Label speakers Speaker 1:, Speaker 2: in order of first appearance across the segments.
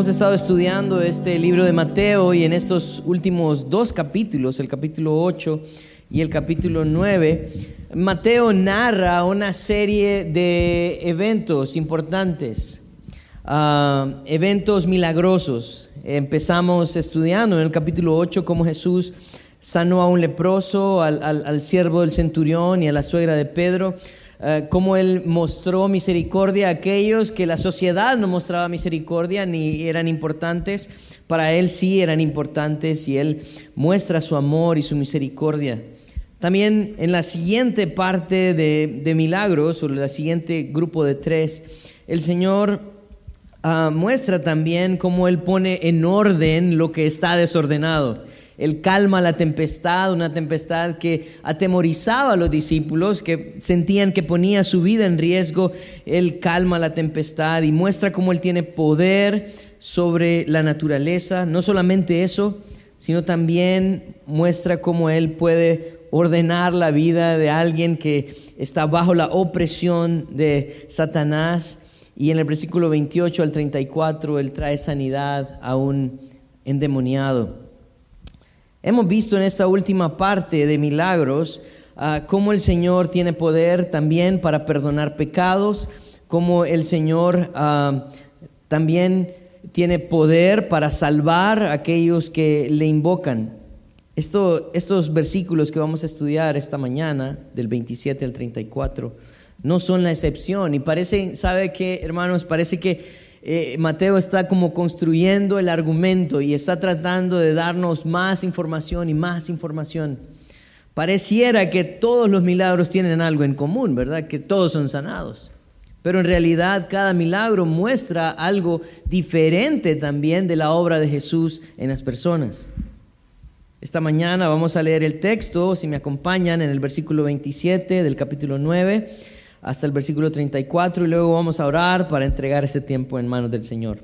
Speaker 1: Hemos estado estudiando este libro de Mateo y en estos últimos dos capítulos, el capítulo 8 y el capítulo 9, Mateo narra una serie de eventos importantes, ah, eventos milagrosos. Empezamos estudiando en el capítulo 8 cómo Jesús sanó a un leproso, al, al siervo del centurión y a la suegra de Pedro. Eh, cómo Él mostró misericordia a aquellos que la sociedad no mostraba misericordia ni eran importantes, para Él sí eran importantes y Él muestra su amor y su misericordia. También en la siguiente parte de, milagros, o la siguiente grupo de tres, el Señor ah, muestra también cómo Él pone en orden lo que está desordenado. Él calma la tempestad, una tempestad que atemorizaba a los discípulos, que sentían que ponía su vida en riesgo. Él calma la tempestad y muestra cómo Él tiene poder sobre la naturaleza. No solamente eso, sino también muestra cómo Él puede ordenar la vida de alguien que está bajo la opresión de Satanás. Y en el versículo 28 al 34 Él trae sanidad a un endemoniado. Hemos visto en esta última parte de milagros ah, cómo el Señor tiene poder también para perdonar pecados, cómo el Señor ah, también tiene poder para salvar a aquellos que le invocan. estos versículos que vamos a estudiar esta mañana, del 27 al 34, no son la excepción. Y parece, ¿sabe qué, hermanos? Parece que eh, Mateo está como construyendo el argumento y está tratando de darnos más información y más información. Pareciera que todos los milagros tienen algo en común, ¿verdad? Que todos son sanados. Pero en realidad cada milagro muestra algo diferente también de la obra de Jesús en las personas. Esta mañana vamos a leer el texto, si me acompañan, en el versículo 27 del capítulo 9 hasta el versículo 34 y luego vamos a orar para entregar este tiempo en manos del Señor.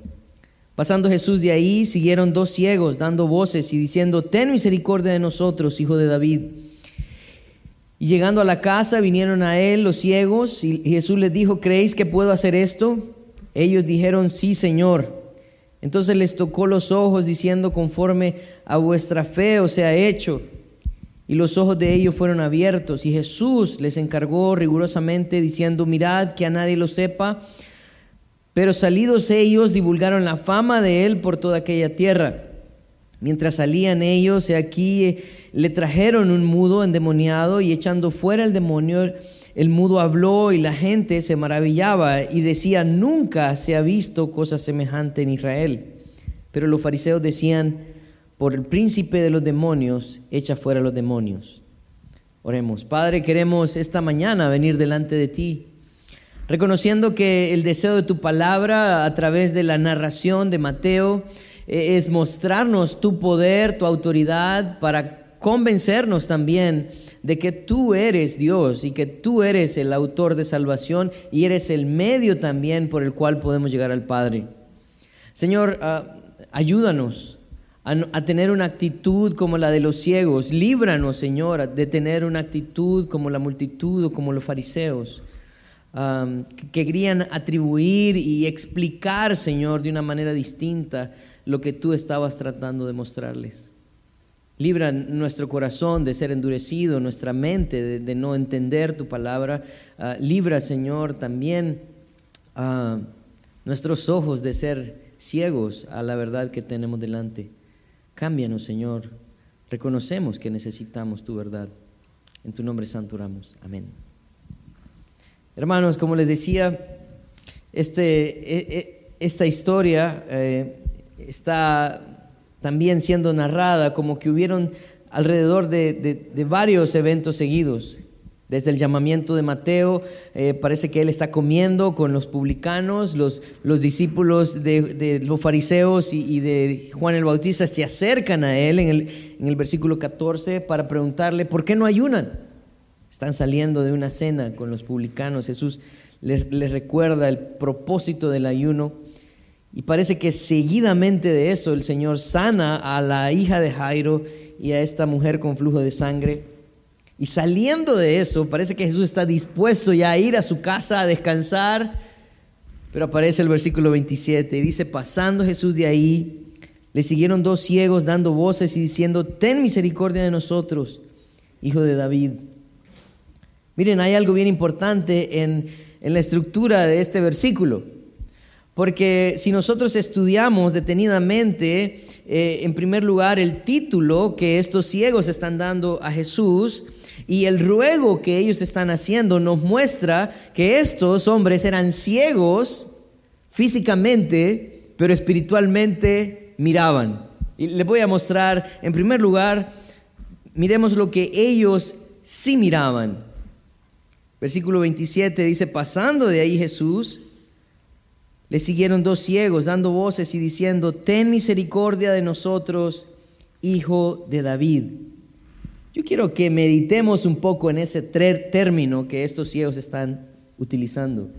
Speaker 1: Pasando Jesús de ahí, siguieron dos ciegos dando voces y diciendo, ten misericordia de nosotros, hijo de David. Y llegando a la casa vinieron a él los ciegos y Jesús les dijo, ¿creéis que puedo hacer esto? Ellos dijeron, sí, Señor. Entonces les tocó los ojos diciendo, conforme a vuestra fe os sea hecho y los ojos de ellos fueron abiertos y Jesús les encargó rigurosamente diciendo, mirad que a nadie lo sepa, pero salidos ellos divulgaron la fama de él por toda aquella tierra. Mientras salían ellos, aquí le trajeron un mudo endemoniado y echando fuera el demonio, el mudo habló y la gente se maravillaba y decía, nunca se ha visto cosa semejante en Israel. Pero los fariseos decían, por el príncipe de los demonios, echa fuera los demonios. Oremos, Padre, queremos esta mañana venir delante de ti, reconociendo que el deseo de tu palabra a través de la narración de Mateo eh, es mostrarnos tu poder, tu autoridad, para convencernos también de que tú eres Dios y que tú eres el autor de salvación y eres el medio también por el cual podemos llegar al Padre. Señor, ah, ayúdanos a, tener una actitud como la de los ciegos. Líbranos, Señor, de tener una actitud como la multitud o como los fariseos, que querían atribuir y explicar, Señor, de una manera distinta lo que tú estabas tratando de mostrarles. Libra nuestro corazón de ser endurecido, nuestra mente de, no entender tu palabra. Ah, libra, Señor, también ah, nuestros ojos de ser ciegos a la verdad que tenemos delante. Cámbianos, Señor. Reconocemos que necesitamos tu verdad. En tu nombre santo oramos. Amén. Hermanos, como les decía, este, e, e, esta historia eh, está también siendo narrada como que hubieron alrededor de varios eventos seguidos. Desde el llamamiento de Mateo, eh, parece que él está comiendo con los publicanos, los, los discípulos de, los fariseos y, de Juan el Bautista se acercan a él en el, en el versículo 14 para preguntarle, ¿por qué no ayunan? Están saliendo de una cena con los publicanos. Jesús les, les recuerda el propósito del ayuno y parece que seguidamente de eso el Señor sana a la hija de Jairo y a esta mujer con flujo de sangre y saliendo de eso, parece que Jesús está dispuesto ya a ir a su casa a descansar, Pero aparece el versículo 27 y dice, pasando Jesús de ahí, le siguieron dos ciegos dando voces y diciendo, ten misericordia de nosotros, hijo de David. Miren, hay algo bien importante en, en la estructura de este versículo. Porque si nosotros estudiamos detenidamente, eh, en primer lugar, el título que estos ciegos están dando a Jesús y el ruego que ellos están haciendo, nos muestra que estos hombres eran ciegos físicamente, pero espiritualmente miraban. Y les voy a mostrar, en primer lugar, miremos lo que ellos sí miraban. Versículo 27 dice, pasando de ahí Jesús, le siguieron dos ciegos dando voces y diciendo, ten misericordia de nosotros, hijo de David. Yo quiero que meditemos un poco en ese término que estos ciegos están utilizando.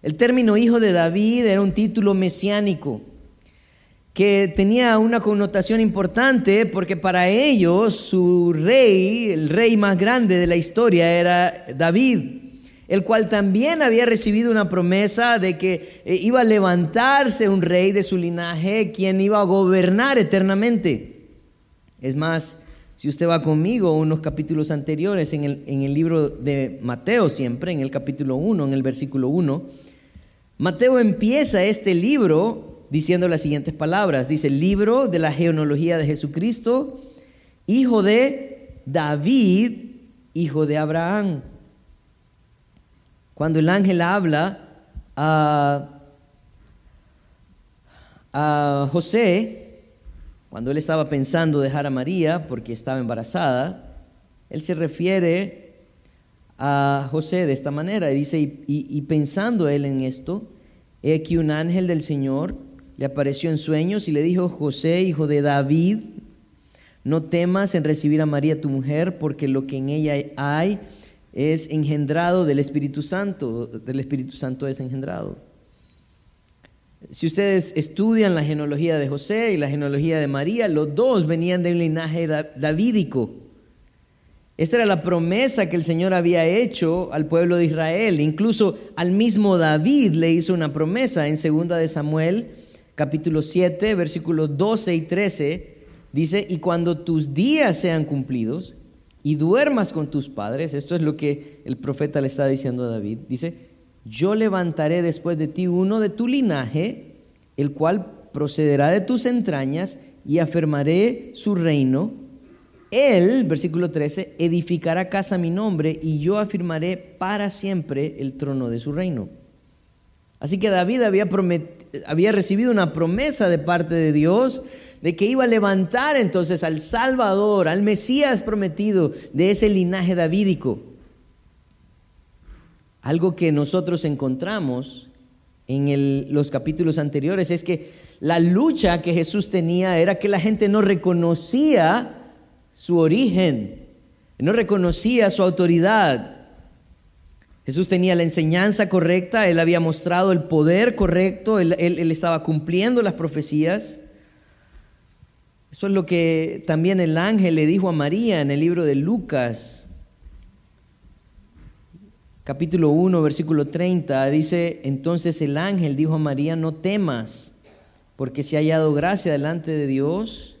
Speaker 1: El término hijo de David era un título mesiánico que tenía una connotación importante porque para ellos su rey, el rey más grande de la historia era David el cual también había recibido una promesa de que eh, iba a levantarse un rey de su linaje, quien iba a gobernar eternamente. Es más, si usted va conmigo unos capítulos anteriores en el, en el libro de Mateo siempre, en el capítulo 1, en el versículo 1, Mateo empieza este libro diciendo las siguientes palabras. Dice, libro de la genealogía de Jesucristo, hijo de David, hijo de Abraham. Cuando el ángel habla a, José, cuando él estaba pensando dejar a María porque estaba embarazada, él se refiere a José de esta manera. Y dice, y, pensando él en esto, he aquí un ángel del Señor le apareció en sueños y le dijo, José, hijo de David, no temas en recibir a María tu mujer, porque lo que en ella hay es engendrado del Espíritu Santo, del Espíritu Santo es engendrado. Si ustedes estudian la genealogía de José y la genealogía de María, los dos venían de un linaje davídico. Esta era la promesa que el Señor había hecho al pueblo de Israel. Incluso al mismo David le hizo una promesa en 2 de Samuel, capítulo 7, versículos 12 y 13. Dice, y cuando tus días sean cumplidos y duermas con tus padres, esto es lo que el profeta le está diciendo a David, dice, yo levantaré después de ti uno de tu linaje, el cual procederá de tus entrañas y afirmaré su reino. Él, versículo 13, edificará casa a mi nombre y yo afirmaré para siempre el trono de su reino. Así que David había, había recibido una promesa de parte de Dios de que iba a levantar entonces al Salvador, al Mesías prometido de ese linaje davídico. Algo que nosotros encontramos en los capítulos anteriores es que la lucha que Jesús tenía era que la gente no reconocía su origen, no reconocía su autoridad. Jesús tenía la enseñanza correcta, él había mostrado el poder correcto, él estaba cumpliendo las profecías. Eso es lo que también el ángel le dijo a María en el libro de Lucas, capítulo 1, versículo 30. Dice, entonces el ángel dijo a María, no temas, porque se ha hallado gracia delante de Dios.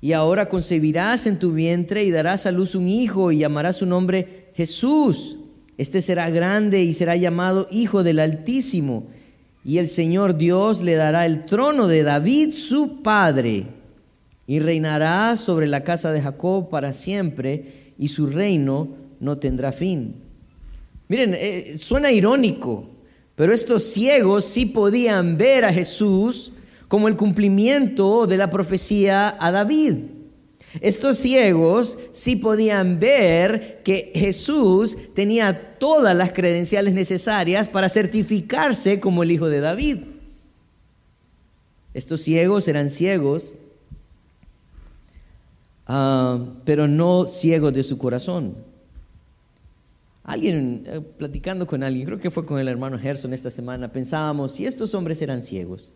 Speaker 1: Y ahora concebirás en tu vientre y darás a luz un hijo y llamarás su nombre Jesús. Este será grande y será llamado Hijo del Altísimo. Y el Señor Dios le dará el trono de David, su padre y reinará sobre la casa de Jacob para siempre y su reino no tendrá fin. Miren, eh, suena irónico, pero estos ciegos sí podían ver a Jesús como el cumplimiento de la profecía a David. Estos ciegos sí podían ver que Jesús tenía todas las credenciales necesarias para certificarse como el hijo de David. Estos ciegos eran ciegos Ah, pero no ciego de su corazón. Alguien, eh, platicando con alguien, creo que fue con el hermano Gerson esta semana, pensábamos, si estos hombres eran ciegos,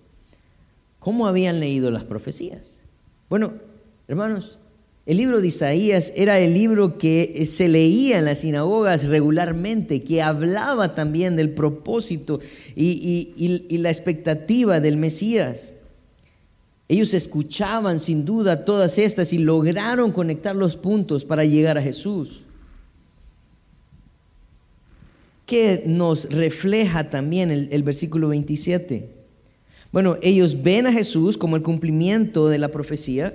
Speaker 1: ¿cómo habían leído las profecías? Bueno, hermanos, El libro de Isaías era el libro que se leía en las sinagogas regularmente, que hablaba también del propósito y, la expectativa del Mesías. Ellos escuchaban sin duda todas estas y lograron conectar los puntos para llegar a Jesús. ¿Qué nos refleja también el, el versículo 27? Bueno, ellos ven a Jesús como el cumplimiento de la profecía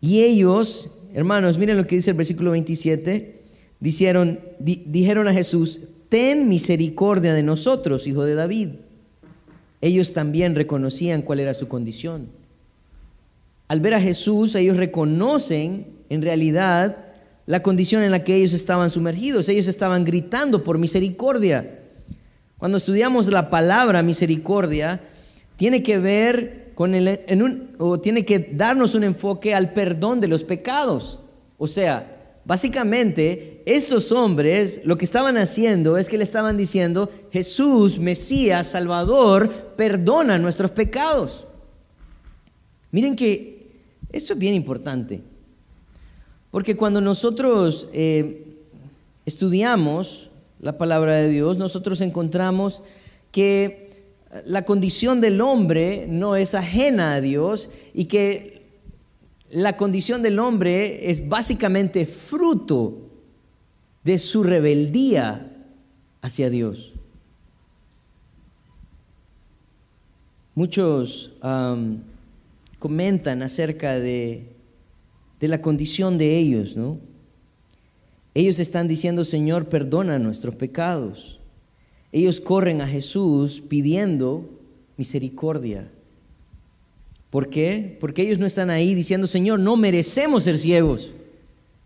Speaker 1: y ellos, hermanos, miren lo que dice el versículo 27, dijeron, dijeron a Jesús, ten misericordia de nosotros, hijo de David. Ellos también reconocían cuál era su condición. Al ver a Jesús, ellos reconocen en realidad la condición en la que ellos estaban sumergidos. Ellos estaban gritando por misericordia. Cuando estudiamos la palabra misericordia, tiene que ver con el, en un, o tiene que darnos un enfoque al perdón de los pecados. O sea, básicamente estos hombres lo que estaban haciendo es que le estaban diciendo, Jesús, Mesías, Salvador, perdona nuestros pecados. Miren que esto es bien importante, porque cuando nosotros eh, estudiamos la palabra de Dios, nosotros encontramos que la condición del hombre no es ajena a Dios y que la condición del hombre es básicamente fruto de su rebeldía hacia Dios. Muchos comentan acerca de, de la condición de ellos, ¿no? Ellos están diciendo, Señor, perdona nuestros pecados. Ellos corren a Jesús pidiendo misericordia. ¿Por qué? Porque ellos no están ahí diciendo, Señor, no merecemos ser ciegos.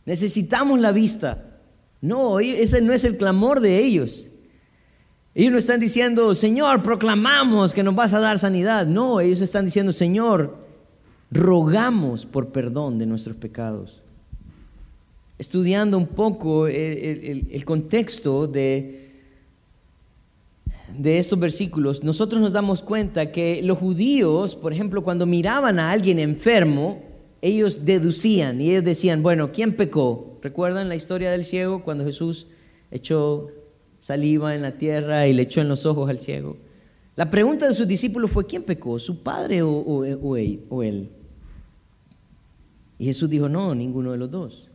Speaker 1: Necesitamos la vista. No, ese no es el clamor de ellos. Ellos no están diciendo, Señor, proclamamos que nos vas a dar sanidad. No, ellos están diciendo, Señor, rogamos por perdón de nuestros pecados. Estudiando un poco el contexto de, de estos versículos, nosotros nos damos cuenta que los judíos, por ejemplo, cuando miraban a alguien enfermo, ellos deducían y ellos decían, bueno, ¿quién pecó? ¿Recuerdan la historia del ciego cuando Jesús echó saliva en la tierra y le echó en los ojos al ciego? La pregunta de sus discípulos fue, ¿quién pecó? ¿Su padre o él? Y Jesús dijo, no, ninguno de los dos.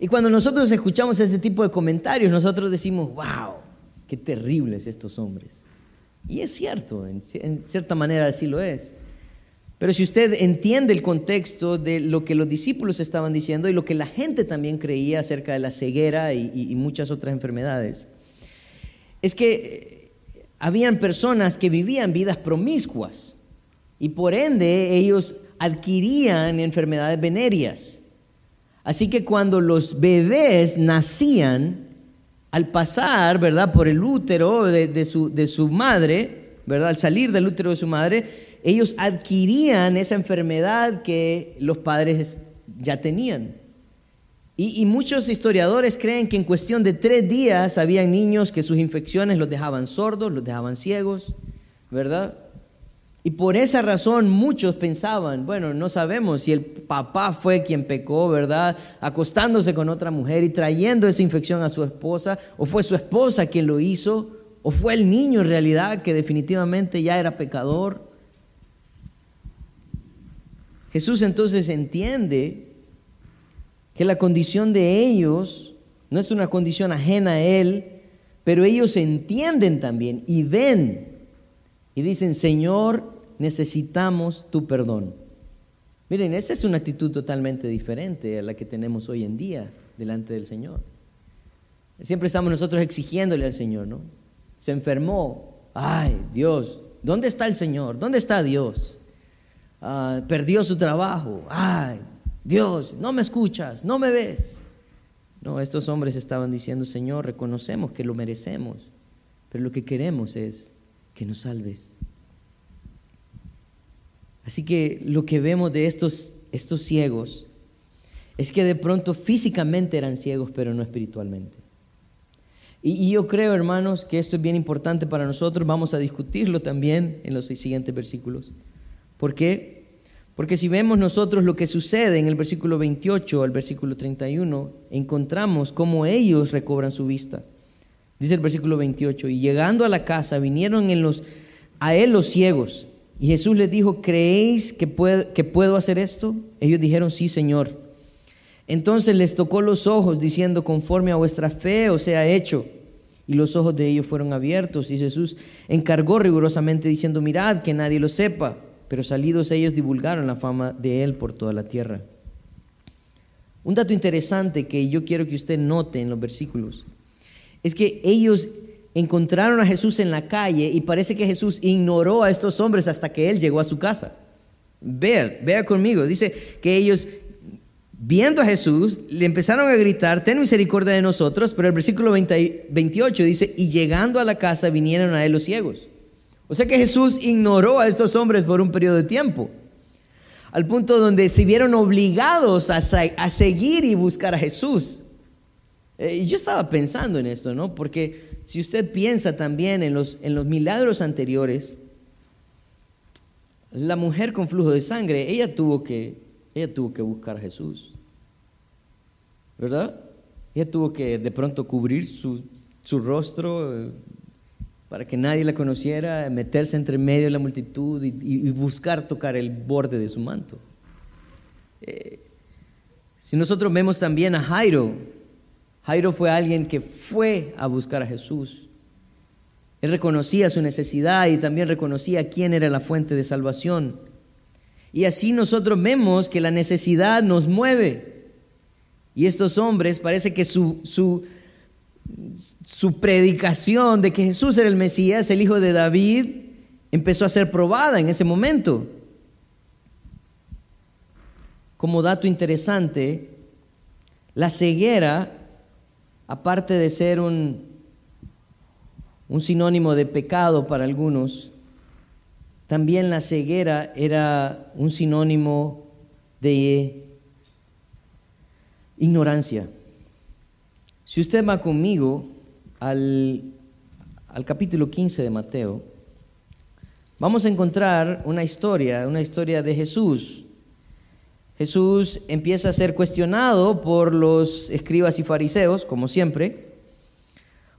Speaker 1: Y cuando nosotros escuchamos este tipo de comentarios, nosotros decimos, wow, qué terribles estos hombres. Y es cierto, en, cierta manera así lo es. Pero si usted entiende el contexto de lo que los discípulos estaban diciendo y lo que la gente también creía acerca de la ceguera y, muchas otras enfermedades, es que habían personas que vivían vidas promiscuas y por ende ellos adquirían enfermedades venéreas. Así que cuando los bebés nacían, al pasar, ¿verdad?, por el útero de, su, de su madre, ¿verdad?, al salir del útero de su madre, ellos adquirían esa enfermedad que los padres ya tenían. Y, y, muchos historiadores creen que en cuestión de tres días había niños que sus infecciones los dejaban sordos, los dejaban ciegos, ¿verdad? Y por esa razón muchos pensaban, bueno, no sabemos si el papá fue quien pecó, ¿verdad? Acostándose con otra mujer y trayendo esa infección a su esposa, o fue su esposa quien lo hizo, o fue el niño en realidad que definitivamente ya era pecador. Jesús entonces entiende que la condición de ellos no es una condición ajena a Él, pero ellos entienden también y ven y dicen, Señor, necesitamos tu perdón. Miren, esta es una actitud totalmente diferente a la que tenemos hoy en día delante del Señor. Siempre estamos nosotros exigiéndole al Señor, ¿no? Se enfermó. Ay, Dios, ¿dónde está el Señor? ¿Dónde está Dios? Ah, perdió su trabajo. Ay, Dios, no me escuchas, no me ves. No, estos hombres estaban diciendo, Señor, reconocemos que lo merecemos, pero lo que queremos es que nos salves. Así que lo que vemos de estos, estos ciegos es que de pronto físicamente eran ciegos, pero no espiritualmente. Y, yo creo, hermanos, que esto es bien importante para nosotros. Vamos a discutirlo también en los siguientes versículos. ¿Por qué? Porque si vemos nosotros lo que sucede en el versículo 28 al versículo 31, encontramos cómo ellos recobran su vista. Dice el versículo 28, y llegando a la casa vinieron en los, a él los ciegos. Y Jesús les dijo, ¿creéis que, puedo hacer esto? Ellos dijeron, sí, Señor. Entonces les tocó los ojos, diciendo, conforme a vuestra fe os sea hecho. Y los ojos de ellos fueron abiertos. Y Jesús encargó rigurosamente, diciendo, mirad, que nadie lo sepa. Pero salidos ellos divulgaron la fama de él por toda la tierra. Un dato interesante que yo quiero que usted note en los versículos es que ellos encontraron a Jesús en la calle y parece que Jesús ignoró a estos hombres hasta que él llegó a su casa. Vea, vea conmigo, dice que ellos viendo a Jesús le empezaron a gritar, ten misericordia de nosotros, pero el versículo 28 dice, y llegando a la casa vinieron a él los ciegos. O sea que Jesús ignoró a estos hombres por un periodo de tiempo, al punto donde se vieron obligados a seguir y buscar a Jesús. Eh, yo estaba pensando en esto, ¿no? Porque si usted piensa también en los, en los milagros anteriores, la mujer con flujo de sangre, ella tuvo que, ella tuvo que buscar a Jesús, ¿verdad? Ella tuvo que de pronto cubrir su, su rostro, eh, para que nadie la conociera, meterse entre medio de la multitud y, buscar tocar el borde de su manto. Eh, si nosotros vemos también a Jairo, Jairo fue alguien que fue a buscar a Jesús. Él reconocía su necesidad y también reconocía quién era la fuente de salvación. Y así nosotros vemos que la necesidad nos mueve. Y estos hombres parece que su, su, su predicación de que Jesús era el Mesías, el hijo de David, empezó a ser probada en ese momento. Como dato interesante, la ceguera, aparte de ser un, un sinónimo de pecado para algunos, también la ceguera era un sinónimo de ignorancia. Si usted va conmigo al, capítulo 15 de Mateo, vamos a encontrar una historia, una historia de Jesús. Jesús empieza a ser cuestionado por los escribas y fariseos, como siempre,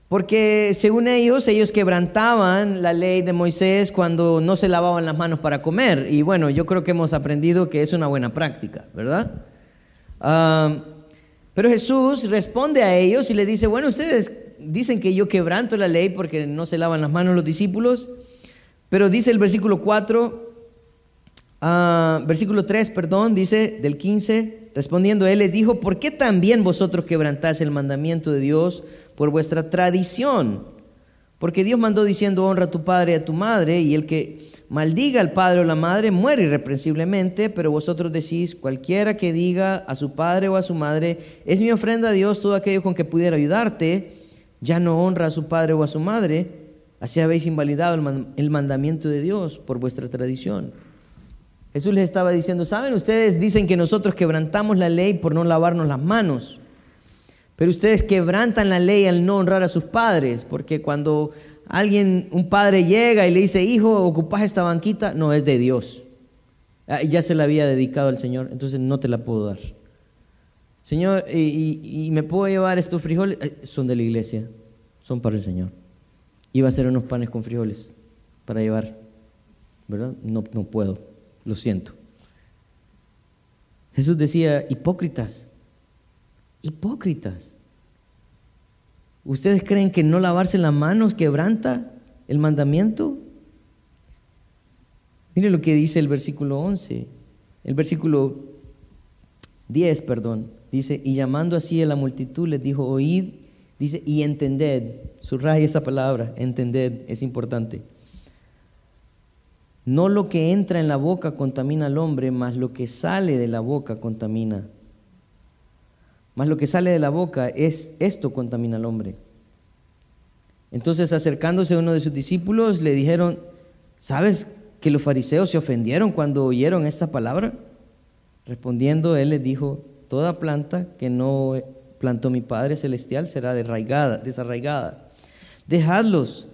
Speaker 1: porque según ellos, ellos quebrantaban la ley de Moisés cuando no se lavaban las manos para comer. Y bueno, yo creo que hemos aprendido que es una buena práctica, ¿verdad? Ah, pero Jesús responde a ellos y le dice, bueno, ustedes dicen que yo quebranto la ley porque no se lavan las manos los discípulos, pero dice el versículo 4, ah, versículo 3, perdón, dice del 15, respondiendo él les dijo, ¿por qué también vosotros quebrantáis el mandamiento de Dios por vuestra tradición? Porque Dios mandó diciendo, honra a tu padre y a tu madre, y el que maldiga al padre o la madre, muere irreprensiblemente, pero vosotros decís, cualquiera que diga a su padre o a su madre, es mi ofrenda a Dios todo aquello con que pudiera ayudarte, ya no honra a su padre o a su madre, así habéis invalidado el mandamiento de Dios por vuestra tradición. Jesús les estaba diciendo, ¿saben? Ustedes dicen que nosotros quebrantamos la ley por no lavarnos las manos, pero ustedes quebrantan la ley al no honrar a sus padres, porque cuando alguien, un padre llega y le dice, hijo, ocupas esta banquita, no es de Dios. Ah, ya se la había dedicado al Señor, entonces no te la puedo dar. Señor, ¿y, me puedo llevar estos frijoles? Eh, son de la iglesia, son para el Señor. Iba a hacer unos panes con frijoles para llevar, ¿verdad? No, no puedo, lo siento. Jesús decía, hipócritas, hipócritas. ¿Ustedes creen que no lavarse las manos quebranta el mandamiento? Mire lo que dice el versículo 11, el versículo 10, perdón. Dice, y llamando así a la multitud les dijo, oíd, dice, y entended. Subraya esa palabra, entended, es importante. No lo que entra en la boca contamina al hombre, mas lo que sale de la boca contamina más lo que sale de la boca es esto contamina al hombre. Entonces acercándose a uno de sus discípulos le dijeron, ¿sabes que los fariseos se ofendieron cuando oyeron esta palabra? Respondiendo él les dijo, toda planta que no plantó mi Padre Celestial será desarraigada. desarraigada. Dejadlos.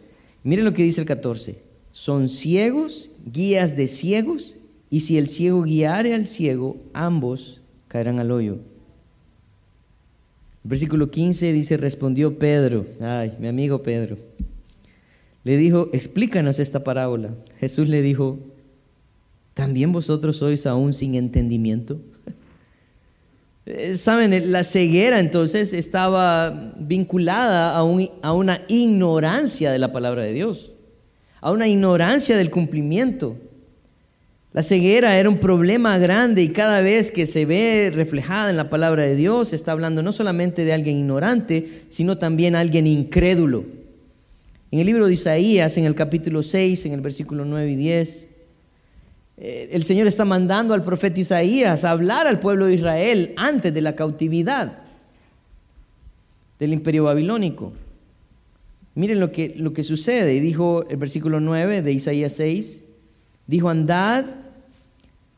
Speaker 1: Miren lo que dice el 14. Son ciegos, guías de ciegos, y si el ciego guiare al ciego, ambos caerán al hoyo. Versículo 15 dice, respondió Pedro, ay, mi amigo Pedro, le dijo, explícanos esta parábola. Jesús le dijo, ¿también vosotros sois aún sin entendimiento? Saben, la ceguera entonces estaba vinculada a, a una ignorancia de la palabra de Dios, a una ignorancia del cumplimiento. La ceguera era un problema grande y cada vez que se ve reflejada en la palabra de Dios, está hablando no solamente de alguien ignorante, sino también alguien incrédulo. En el libro de Isaías, en el capítulo 6, en el versículo 9 y 10, eh, el Señor está mandando al profeta Isaías a hablar al pueblo de Israel antes de la cautividad del imperio babilónico. Miren lo que, lo que sucede. Y dijo el versículo 9 de Isaías 6, dijo, andad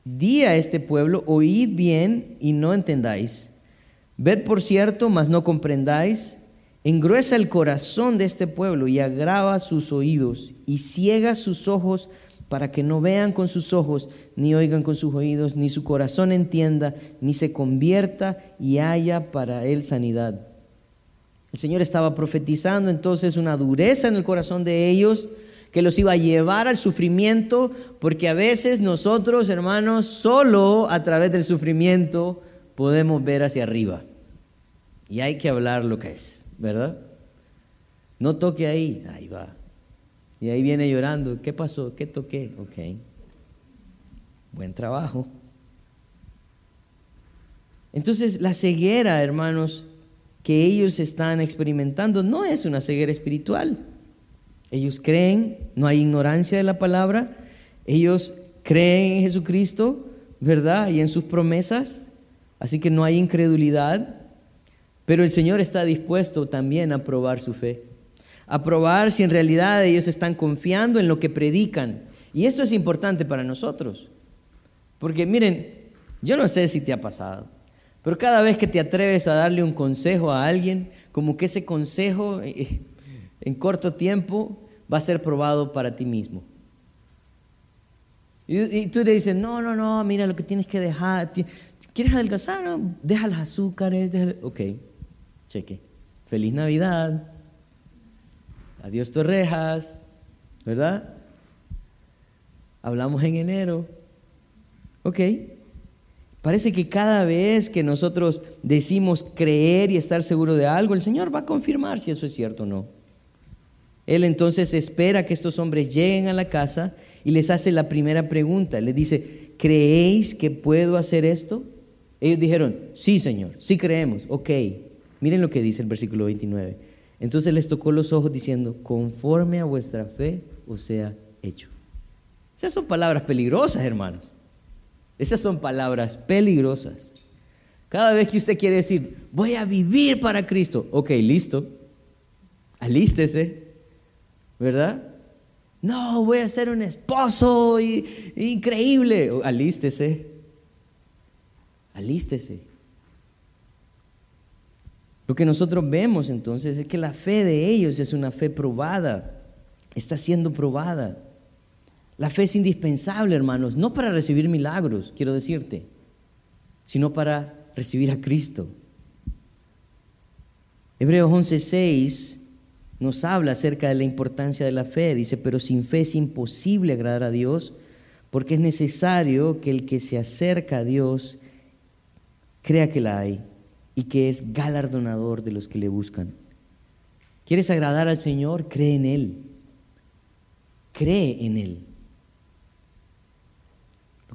Speaker 1: Di a este pueblo, oíd bien y no entendáis. Ved por cierto, mas no comprendáis. Engruesa el corazón de este pueblo y agrava sus oídos y ciega sus ojos para que no vean con sus ojos, ni oigan con sus oídos, ni su corazón entienda, ni se convierta y haya para él sanidad. El Señor estaba profetizando entonces una dureza en el corazón de ellos que los iba a llevar al sufrimiento, porque a veces nosotros, hermanos, solo a través del sufrimiento podemos ver hacia arriba. Y hay que hablar lo que es, ¿verdad? No toque ahí, ahí va. Y ahí viene llorando, ¿qué pasó? ¿Qué toqué? Ok. Buen trabajo. Entonces, la ceguera, hermanos, que ellos están experimentando no es una ceguera espiritual. Ellos creen, no hay ignorancia de la palabra, ellos creen en Jesucristo, ¿verdad? Y en sus promesas, así que no hay incredulidad, pero el Señor está dispuesto también a probar su fe, a probar si en realidad ellos están confiando en lo que predican. Y esto es importante para nosotros, porque miren, yo no sé si te ha pasado, pero cada vez que te atreves a darle un consejo a alguien, como que ese consejo eh, en corto tiempo va a ser probado para ti mismo. Y, tú le dices, no, no, no, mira lo que tienes que dejar. ¿Quieres adelgazar? No, deja los azúcares. Ok, cheque. Feliz Navidad. Adiós Torrejas. ¿Verdad? Hablamos en enero. Ok. Parece que cada vez que nosotros decimos creer y estar seguro de algo, el Señor va a confirmar si eso es cierto o no. Él entonces espera que estos hombres lleguen a la casa y les hace la primera pregunta. Le dice, ¿creéis que puedo hacer esto? Ellos dijeron, sí, Señor, sí creemos. Ok, miren lo que dice el versículo 29. Entonces les tocó los ojos diciendo, conforme a vuestra fe os sea hecho. Esas son palabras peligrosas, hermanos. Esas son palabras peligrosas. Cada vez que usted quiere decir, voy a vivir para Cristo, ok, listo, alístese, ¿verdad? No, voy a ser un esposo increíble. Alístese, alístese. Lo que nosotros vemos entonces es que la fe de ellos es una fe probada, está siendo probada. La fe es indispensable, hermanos, no para recibir milagros, quiero decirte, sino para recibir a Cristo. Hebreos 11:6 nos habla acerca de la importancia de la fe. Dice, pero sin fe es imposible agradar a Dios, porque es necesario que el que se acerca a Dios crea que la hay y que es galardonador de los que le buscan. ¿Quieres agradar al Señor? Cree en Él. Cree en Él.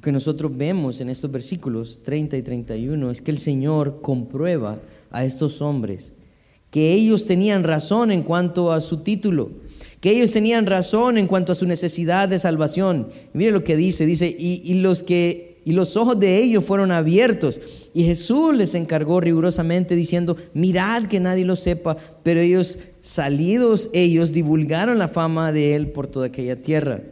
Speaker 1: Que nosotros vemos en estos versículos 30 y 31 es que el Señor comprueba a estos hombres que ellos tenían razón en cuanto a su título, que ellos tenían razón en cuanto a su necesidad de salvación. mire lo que dice, dice, y, los que y los ojos de ellos fueron abiertos. Y Jesús les encargó rigurosamente diciendo, mirad que nadie lo sepa, pero ellos, salidos ellos, divulgaron la fama de él por toda aquella tierra.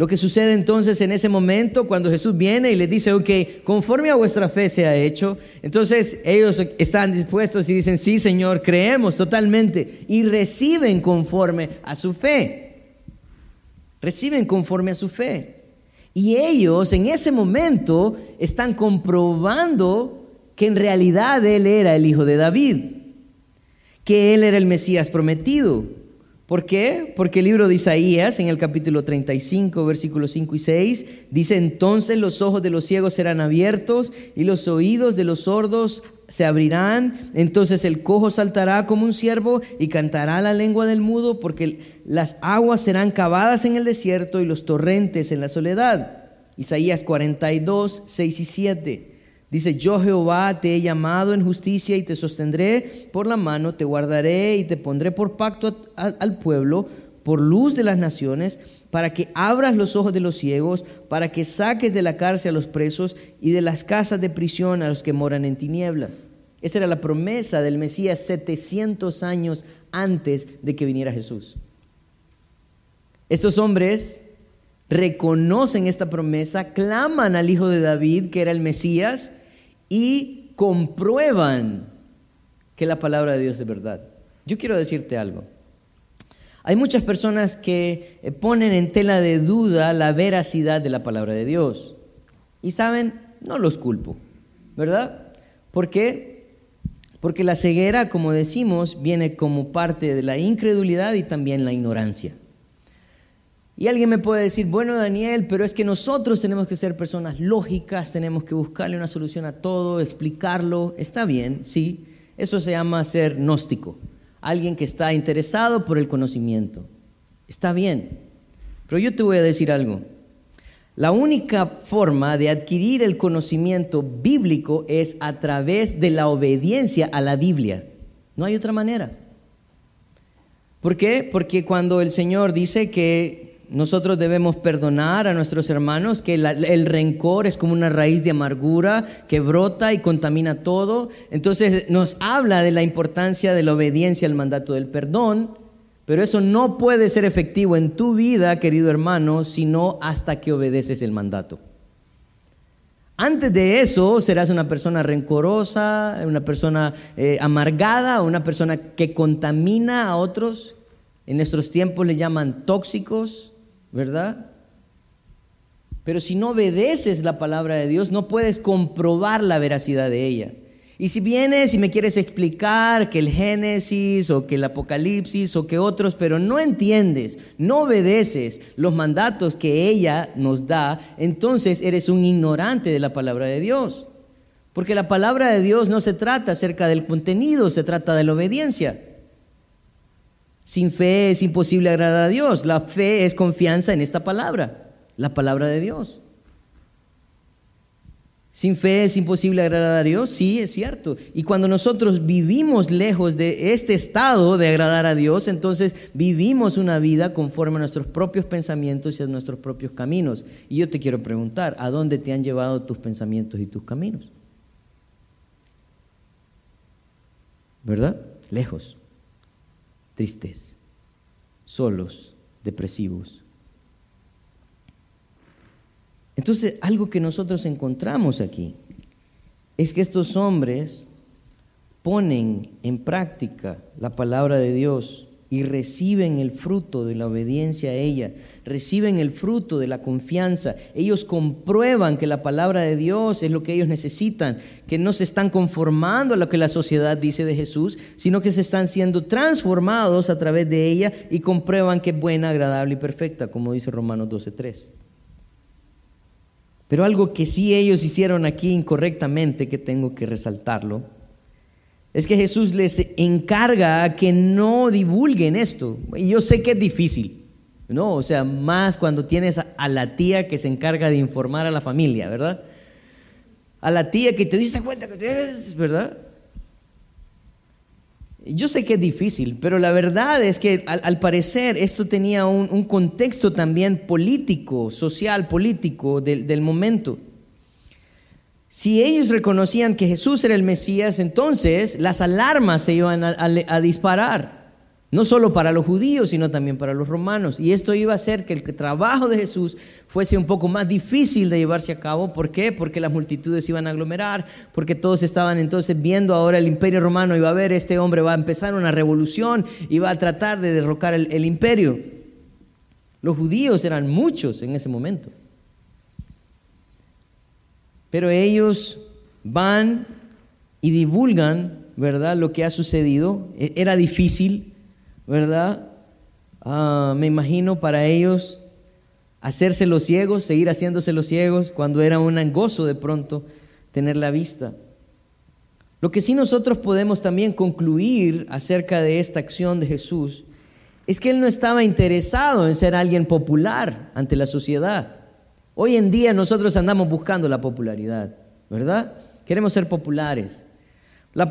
Speaker 1: Lo que sucede entonces en ese momento cuando Jesús viene y les dice, ok, conforme a vuestra fe se ha hecho, entonces ellos están dispuestos y dicen, sí Señor, creemos totalmente y reciben conforme a su fe. Reciben conforme a su fe. Y ellos en ese momento están comprobando que en realidad Él era el hijo de David, que Él era el Mesías prometido. ¿Por qué? Porque el libro de Isaías, en el capítulo 35, versículos 5 y 6, dice, entonces los ojos de los ciegos serán abiertos y los oídos de los sordos se abrirán, entonces el cojo saltará como un ciervo y cantará la lengua del mudo, porque las aguas serán cavadas en el desierto y los torrentes en la soledad. Isaías 42, 6 y 7. Dice, yo Jehová te he llamado en justicia y te sostendré por la mano, te guardaré y te pondré por pacto al pueblo, por luz de las naciones, para que abras los ojos de los ciegos, para que saques de la cárcel a los presos y de las casas de prisión a los que moran en tinieblas. Esa era la promesa del Mesías 700 años antes de que viniera Jesús. Estos hombres reconocen esta promesa, claman al Hijo de David, que era el Mesías, y comprueban que la palabra de Dios es verdad. Yo quiero decirte algo. Hay muchas personas que eh, ponen en tela de duda la veracidad de la palabra de Dios. Y saben, no los culpo, ¿verdad? ¿Por qué? Porque la ceguera, como decimos, viene como parte de la incredulidad y también la ignorancia. Y alguien me puede decir, bueno Daniel, pero es que nosotros tenemos que ser personas lógicas, tenemos que buscarle una solución a todo, explicarlo. Está bien, sí, eso se llama ser gnóstico, alguien que está interesado por el conocimiento. Está bien, pero yo te voy a decir algo. La única forma de adquirir el conocimiento bíblico es a través de la obediencia a la Biblia. No hay otra manera. ¿Por qué? Porque cuando el Señor dice que nosotros debemos perdonar a nuestros hermanos, que el rencor es como una raíz de amargura que brota y contamina todo. Entonces nos habla de la importancia de la obediencia al mandato del perdón, pero eso no puede ser efectivo en tu vida, querido hermano, sino hasta que obedeces el mandato. Antes de eso serás una persona rencorosa, una persona eh, amargada, una persona que contamina a otros. En nuestros tiempos le llaman tóxicos, ¿verdad? Pero si no obedeces la palabra de Dios, no puedes comprobar la veracidad de ella. Y si vienes y me quieres explicar que el Génesis o que el Apocalipsis o que otros, pero no entiendes, no obedeces los mandatos que ella nos da, entonces eres un ignorante de la palabra de Dios. Porque la palabra de Dios no se trata acerca del contenido, se trata de la obediencia. Sin fe es imposible agradar a Dios. La fe es confianza en esta palabra, la palabra de Dios. Sin fe es imposible agradar a Dios, sí, es cierto. Y cuando nosotros vivimos lejos de este estado de agradar a Dios, entonces vivimos una vida conforme a nuestros propios pensamientos y a nuestros propios caminos. Y yo te quiero preguntar, ¿a dónde te han llevado tus pensamientos y tus caminos? ¿Verdad? Lejos tristes, solos, depresivos. Entonces, algo que nosotros encontramos aquí es que estos hombres ponen en práctica la palabra de Dios y reciben el fruto de la obediencia a ella, reciben el fruto de la confianza. Ellos comprueban que la palabra de Dios es lo que ellos necesitan, que no se están conformando a lo que la sociedad dice de Jesús, sino que se están siendo transformados a través de ella y comprueban que es buena, agradable y perfecta, como dice Romanos 12.3. Pero algo que sí ellos hicieron aquí incorrectamente, que tengo que resaltarlo, es que Jesús les encarga que no divulguen esto. Y yo sé que es difícil, ¿no? O sea, más cuando tienes a la tía que se encarga de informar a la familia, ¿verdad? A la tía que te dice cuenta que tienes, ¿verdad? Yo sé que es difícil, pero la verdad es que al, parecer esto tenía un, contexto también político, social, político del momento. Si ellos reconocían que Jesús era el Mesías, entonces las alarmas se iban a, disparar, no solo para los judíos, sino también para los romanos. Y esto iba a hacer que el trabajo de Jesús fuese un poco más difícil de llevarse a cabo. ¿Por qué? Porque las multitudes iban a aglomerar, porque todos estaban entonces viendo ahora el imperio romano, iba a ver, este hombre va a empezar una revolución y va a tratar de derrocar el imperio. Los judíos eran muchos en ese momento. Pero ellos van y divulgan, ¿verdad?, lo que ha sucedido. E, era difícil, ¿verdad? Ah, me imagino para ellos hacerse los ciegos, seguir haciéndose los ciegos, cuando era un gozo de pronto tener la vista. Lo que sí nosotros podemos también concluir acerca de esta acción de Jesús es que Él no estaba interesado en ser alguien popular ante la sociedad. Hoy en día nosotros andamos buscando la popularidad, ¿verdad? Queremos ser populares. La,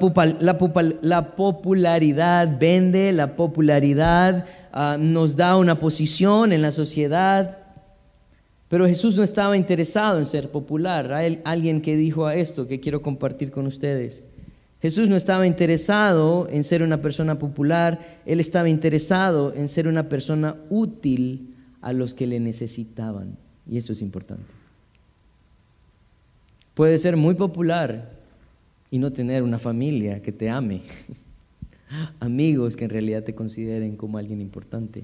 Speaker 1: popularidad vende, la popularidad ah, nos da una posición en la sociedad, pero Jesús no estaba interesado en ser popular. Alguien que dijo a esto que quiero compartir con ustedes. Jesús no estaba interesado en ser una persona popular, Él estaba interesado en ser una persona útil a los que le necesitaban. Y esto es importante. Puede ser muy popular y no tener una familia que te ame, amigos que en realidad te consideren como alguien importante,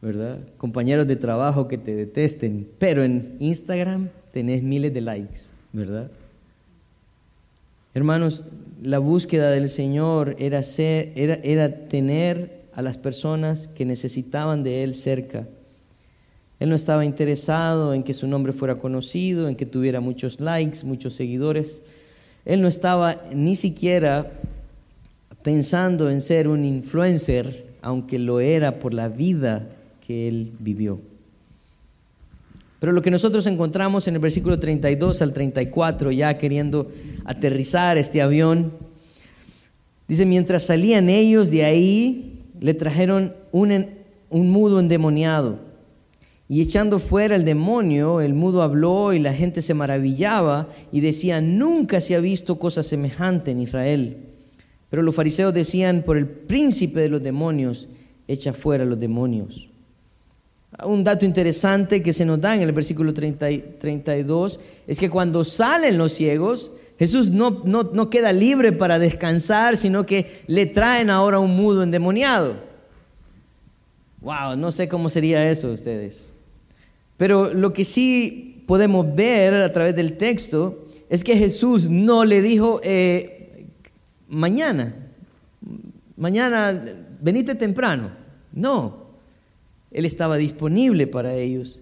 Speaker 1: ¿verdad? Compañeros de trabajo que te detesten, pero en Instagram tenés miles de likes, ¿verdad? Hermanos, la búsqueda del Señor era, ser, era, era tener a las personas que necesitaban de Él cerca. Él no estaba interesado en que su nombre fuera conocido, en que tuviera muchos likes, muchos seguidores. Él no estaba ni siquiera pensando en ser un influencer, aunque lo era por la vida que él vivió. Pero lo que nosotros encontramos en el versículo 32 al 34, ya queriendo aterrizar este avión, dice, mientras salían ellos de ahí, le trajeron un, un mudo endemoniado. Y echando fuera el demonio, el mudo habló y la gente se maravillaba y decía, nunca se ha visto cosa semejante en Israel. Pero los fariseos decían, por el príncipe de los demonios, echa fuera los demonios. Un dato interesante que se nos da en el versículo 32 es que cuando salen los ciegos, Jesús no, no, queda libre para descansar, sino que le traen ahora un mudo endemoniado. Wow, no sé cómo sería eso ustedes. Pero lo que sí podemos ver a través del texto es que Jesús no le dijo, eh, mañana, mañana, venite temprano. No, él estaba disponible para ellos.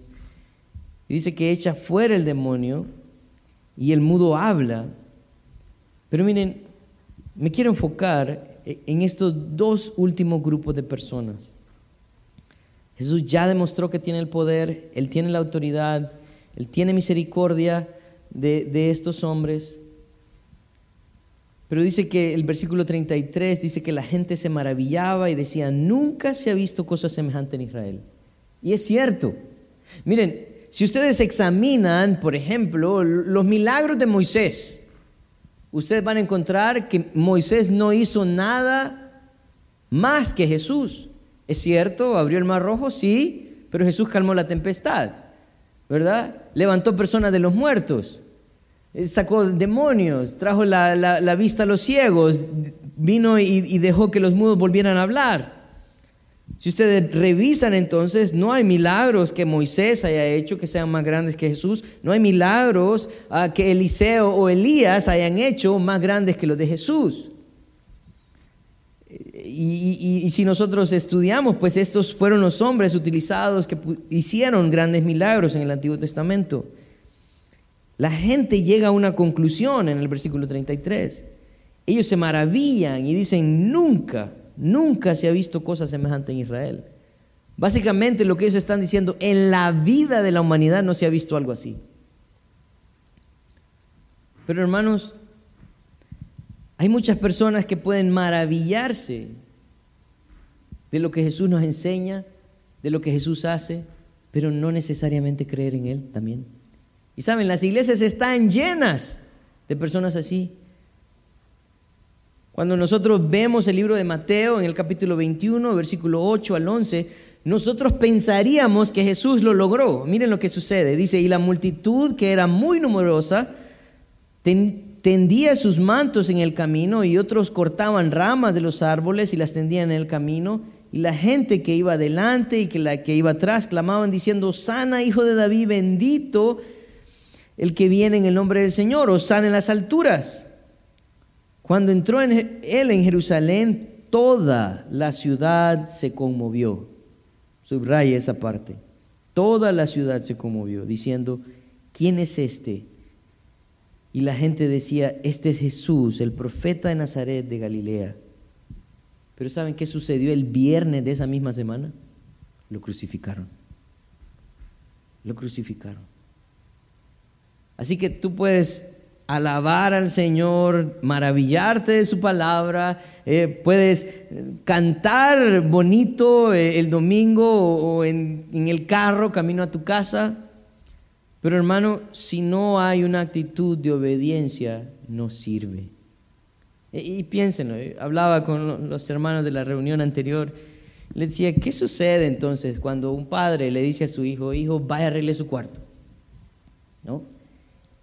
Speaker 1: Y dice que echa fuera el demonio y el mudo habla. Pero miren, me quiero enfocar en estos dos últimos grupos de personas. Jesús ya demostró que tiene el poder, Él tiene la autoridad, Él tiene misericordia de, de estos hombres. Pero dice que el versículo 33 dice que la gente se maravillaba y decía, nunca se ha visto cosa semejante en Israel. Y es cierto. Miren, si ustedes examinan, por ejemplo, los milagros de Moisés, ustedes van a encontrar que Moisés no hizo nada más que Jesús. Es cierto, abrió el mar rojo, sí, pero Jesús calmó la tempestad, ¿verdad? Levantó personas de los muertos sacó demonios, trajo la, vista a los ciegos, vino y, dejó que los mudos volvieran a hablar. Si ustedes revisan entonces, no hay milagros que Moisés haya hecho que sean más grandes que Jesús, no hay milagros ah, que Eliseo o Elías hayan hecho más grandes que los de Jesús. Y, si nosotros estudiamos, pues estos fueron los hombres utilizados que hicieron grandes milagros en el Antiguo Testamento. La gente llega a una conclusión en el versículo 33. Ellos se maravillan y dicen, nunca, nunca se ha visto cosa semejante en Israel. Básicamente lo que ellos están diciendo, en la vida de la humanidad no se ha visto algo así. Pero hermanos, hay muchas personas que pueden maravillarse de lo que Jesús nos enseña, de lo que Jesús hace, pero no necesariamente creer en Él también. Y saben, las iglesias están llenas de personas así. Cuando nosotros vemos el libro de Mateo en el capítulo 21, versículo 8 al 11, nosotros pensaríamos que Jesús lo logró. Miren lo que sucede. Dice, y la multitud que era muy numerosa tendía sus mantos en el camino y otros cortaban ramas de los árboles y las tendían en el camino. Y la gente que iba adelante y que la que iba atrás clamaban diciendo, sana hijo de David, bendito el que viene en el nombre del Señor, o sane en las alturas. Cuando entró en él en Jerusalén, toda la ciudad se conmovió. Subraya esa parte. Toda la ciudad se conmovió, diciendo, ¿quién es este? Y la gente decía, este es Jesús, el profeta de Nazaret de Galilea. Pero ¿saben qué sucedió el viernes de esa misma semana? Lo crucificaron. Lo crucificaron. Así que tú puedes alabar al Señor, maravillarte de su palabra, eh, puedes cantar bonito eh, el domingo o, en el carro camino a tu casa, pero hermano, si no hay una actitud de obediencia, no sirve. Y, piénsenlo, eh, hablaba con los hermanos de la reunión anterior, le decía, ¿qué sucede entonces cuando un padre le dice a su hijo, hijo, vaya a arregle su cuarto? ¿No?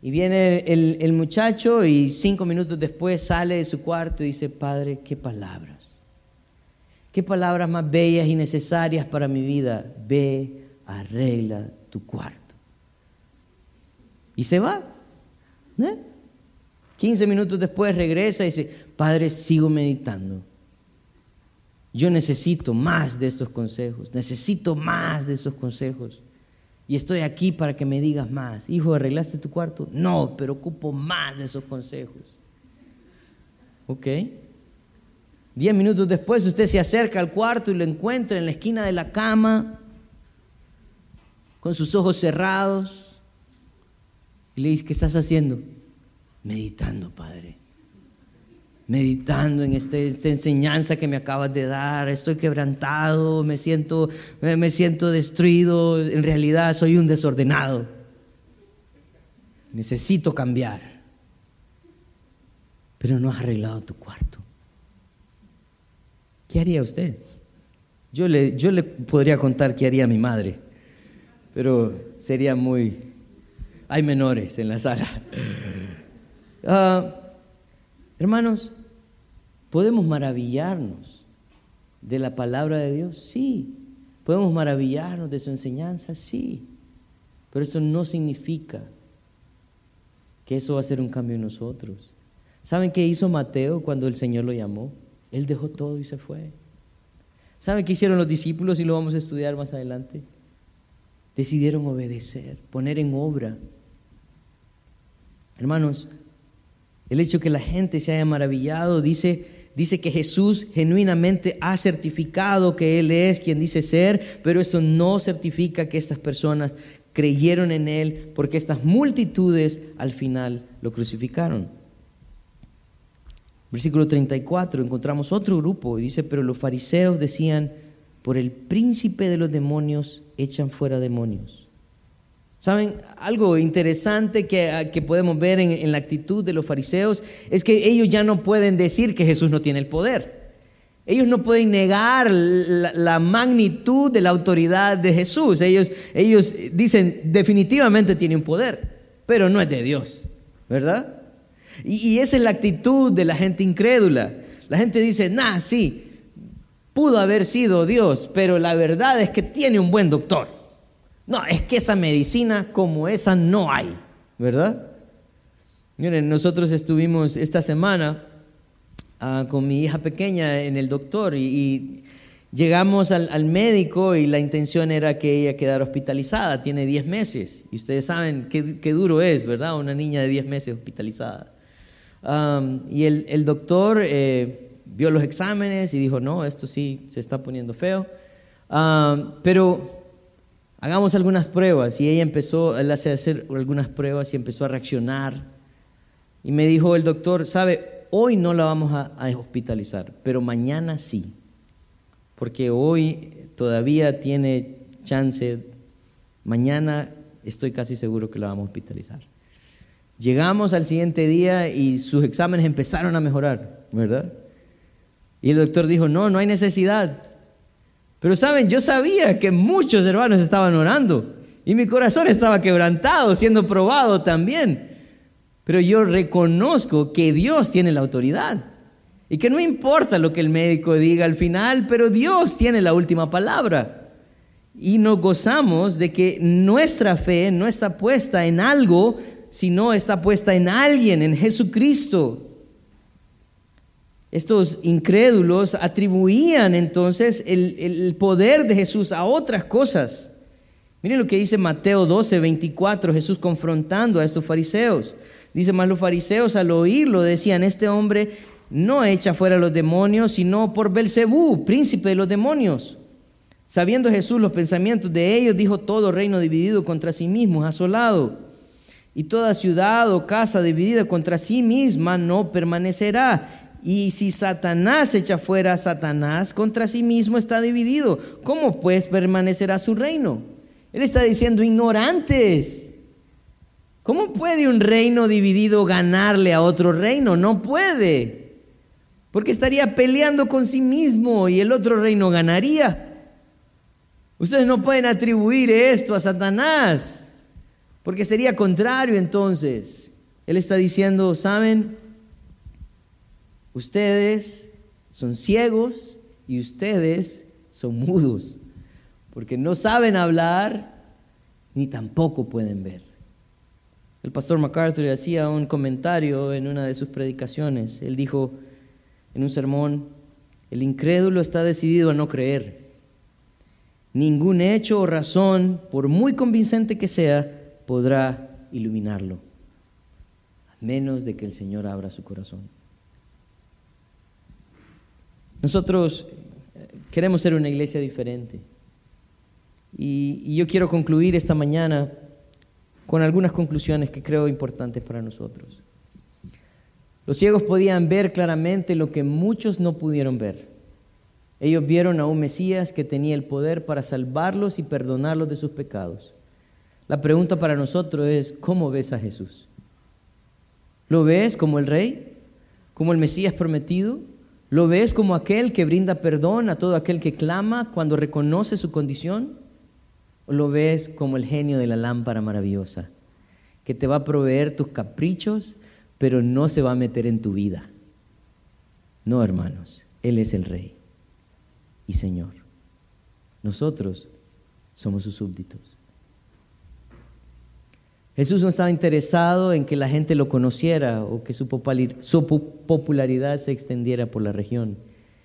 Speaker 1: Y viene el, el, muchacho y cinco minutos después sale de su cuarto y dice, Padre, qué palabras. Qué palabras más bellas y necesarias para mi vida. Ve, arregla tu cuarto. Y se va. ¿eh? 15 minutos después regresa y dice, Padre, sigo meditando. Yo necesito más de estos consejos, necesito más de estos consejos. Y estoy aquí para que me digas más. Hijo, ¿arreglaste tu cuarto? No, pero ocupo más de esos consejos. Ok. Diez minutos después usted se acerca al cuarto y lo encuentra en la esquina de la cama, con sus ojos cerrados. Le dice, ¿qué estás haciendo? meditando, Padre. Meditando en este, esta enseñanza que me acabas de dar, estoy quebrantado, me siento, me siento destruido, en realidad soy un desordenado. Necesito cambiar. Pero no has arreglado tu cuarto. ¿Qué haría usted? Yo le, yo le podría contar qué haría mi madre, pero sería muy... Hay menores en la sala. Ah, hermanos, ¿podemos maravillarnos de la palabra de Dios? Sí. ¿Podemos maravillarnos de su enseñanza? Sí. Pero eso no significa que eso va a ser un cambio en nosotros. ¿Saben qué hizo Mateo cuando el Señor lo llamó? Él dejó todo y se fue. ¿Saben qué hicieron los discípulos y lo vamos a estudiar más adelante? Decidieron obedecer, poner en obra. Hermanos, el hecho que la gente se haya maravillado dice, dice que Jesús genuinamente ha certificado que Él es quien dice ser, pero eso no certifica que estas personas creyeron en Él porque estas multitudes al final lo crucificaron. Versículo 34, encontramos otro grupo y dice, pero los fariseos decían, por el príncipe de los demonios echan fuera demonios. ¿Saben? Algo interesante que, ah, podemos ver en, la actitud de los fariseos es que ellos ya no pueden decir que Jesús no tiene el poder. Ellos no pueden negar la, magnitud de la autoridad de Jesús. Ellos, ellos dicen, definitivamente tiene un poder, pero no es de Dios, ¿verdad? Y, y esa es la actitud de la gente incrédula. La gente dice, nah, sí, pudo haber sido Dios, pero la verdad es que tiene un buen doctor. No, es que esa medicina como esa no hay, ¿verdad? Miren, nosotros estuvimos esta semana ah, con mi hija pequeña en el doctor y, llegamos al, médico y la intención era que ella quedara hospitalizada, tiene 10 meses y ustedes saben qué, duro es, ¿verdad? Una niña de 10 meses hospitalizada. y el, doctor eh, vio los exámenes y dijo, no, esto sí se está poniendo feo. pero hagamos algunas pruebas. Y ella empezó, él hace hacer algunas pruebas y empezó a reaccionar. Y me dijo el doctor, sabe, hoy no la vamos a, hospitalizar, pero mañana sí. Porque hoy todavía tiene chance, mañana estoy casi seguro que la vamos a hospitalizar. Llegamos al siguiente día y sus exámenes empezaron a mejorar, ¿verdad? Y el doctor dijo, no, no hay necesidad. Pero saben, yo sabía que muchos hermanos estaban orando y mi corazón estaba quebrantado, siendo probado también. Pero yo reconozco que Dios tiene la autoridad y que no importa lo que el médico diga al final, pero Dios tiene la última palabra. Y nos gozamos de que nuestra fe no está puesta en algo sino está puesta en alguien, en Jesucristo. Estos incrédulos atribuían entonces el, poder de Jesús a otras cosas. Miren lo que dice Mateo 12, 24, Jesús confrontando a estos fariseos. Dice más los fariseos al oírlo decían, este hombre no echa fuera los demonios, sino por Belcebú, príncipe de los demonios. Sabiendo Jesús los pensamientos de ellos, dijo todo reino dividido contra sí mismo, asolado. Y toda ciudad o casa dividida contra sí misma no permanecerá. Y si Satanás echa fuera a Satanás, contra sí mismo está dividido. ¿Cómo pues permanecerá su reino? Él está diciendo, ignorantes. ¿Cómo puede un reino dividido ganarle a otro reino? No puede. Porque estaría peleando con sí mismo y el otro reino ganaría. Ustedes no pueden atribuir esto a Satanás, porque sería contrario entonces. Él está diciendo, ¿saben? Ustedes son ciegos y ustedes son mudos, porque no saben hablar ni tampoco pueden ver. El pastor MacArthur hacía un comentario en una de sus predicaciones. Él dijo en un sermón, el incrédulo está decidido a no creer. Ningún hecho o razón, por muy convincente que sea, podrá iluminarlo, a menos de que el Señor abra su corazón. Nosotros eh, queremos ser una iglesia diferente. Y, yo quiero concluir esta mañana con algunas conclusiones que creo importantes para nosotros. Los ciegos podían ver claramente lo que muchos no pudieron ver. Ellos vieron a un Mesías que tenía el poder para salvarlos y perdonarlos de sus pecados. La pregunta para nosotros es, ¿cómo ves a Jesús? ¿Lo ves como el rey? ¿Como el Mesías prometido? ¿Lo ves como aquel que brinda perdón a todo aquel que clama cuando reconoce su condición? ¿O lo ves como el genio de la lámpara maravillosa, que te va a proveer tus caprichos, pero no se va a meter en tu vida? No, hermanos, Él es el Rey y Señor. Nosotros somos sus súbditos. Jesús no estaba interesado en que la gente lo conociera o que su popularidad se extendiera por la región.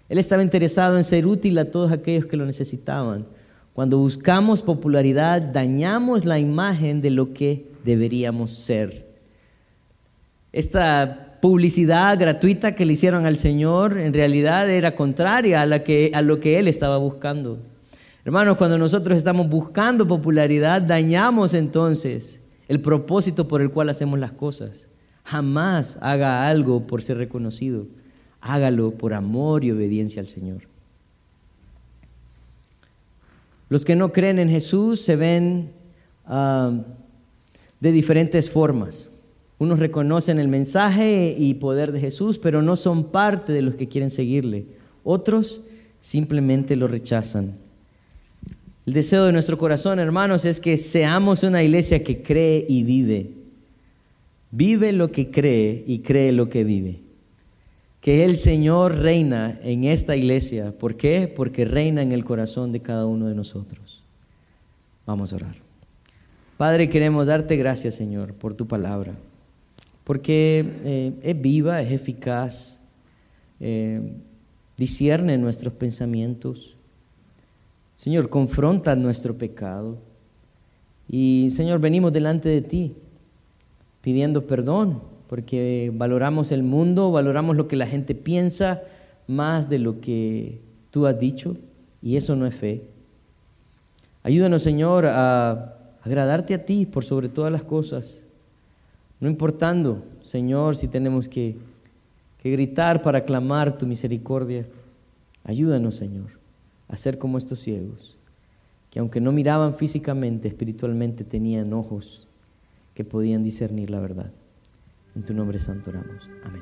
Speaker 1: Él estaba interesado en ser útil a todos aquellos que lo necesitaban. Cuando buscamos popularidad, dañamos la imagen de lo que deberíamos ser. Esta publicidad gratuita que le hicieron al Señor en realidad era contraria a, lo que Él estaba buscando. Hermanos, cuando nosotros estamos buscando popularidad, dañamos entonces el propósito por el cual hacemos las cosas. Jamás haga algo por ser reconocido. Hágalo por amor y obediencia al Señor. Los que no creen en Jesús se ven ah, de diferentes formas. Unos reconocen el mensaje y poder de Jesús, pero no son parte de los que quieren seguirle. Otros simplemente lo rechazan. El deseo de nuestro corazón, hermanos, es que seamos una iglesia que cree y vive. Vive lo que cree y cree lo que vive. Que el Señor reina en esta iglesia. ¿Por qué? Porque reina en el corazón de cada uno de nosotros. Vamos a orar. Padre, queremos darte gracias, Señor, por tu palabra. Porque eh, es viva, es eficaz, eh, nuestros pensamientos Señor, confronta nuestro pecado. Y Señor, venimos delante de ti pidiendo perdón, porque valoramos el mundo, valoramos lo que la gente piensa más de lo que tú has dicho, y eso no es fe. Ayúdanos, Señor, a agradarte a ti por sobre todas las cosas, no importando, Señor, si tenemos que, que gritar para clamar tu misericordia. Ayúdanos, Señor a ser como estos ciegos, que aunque no miraban físicamente, espiritualmente tenían ojos que podían discernir la verdad. En tu nombre santo oramos. Amén.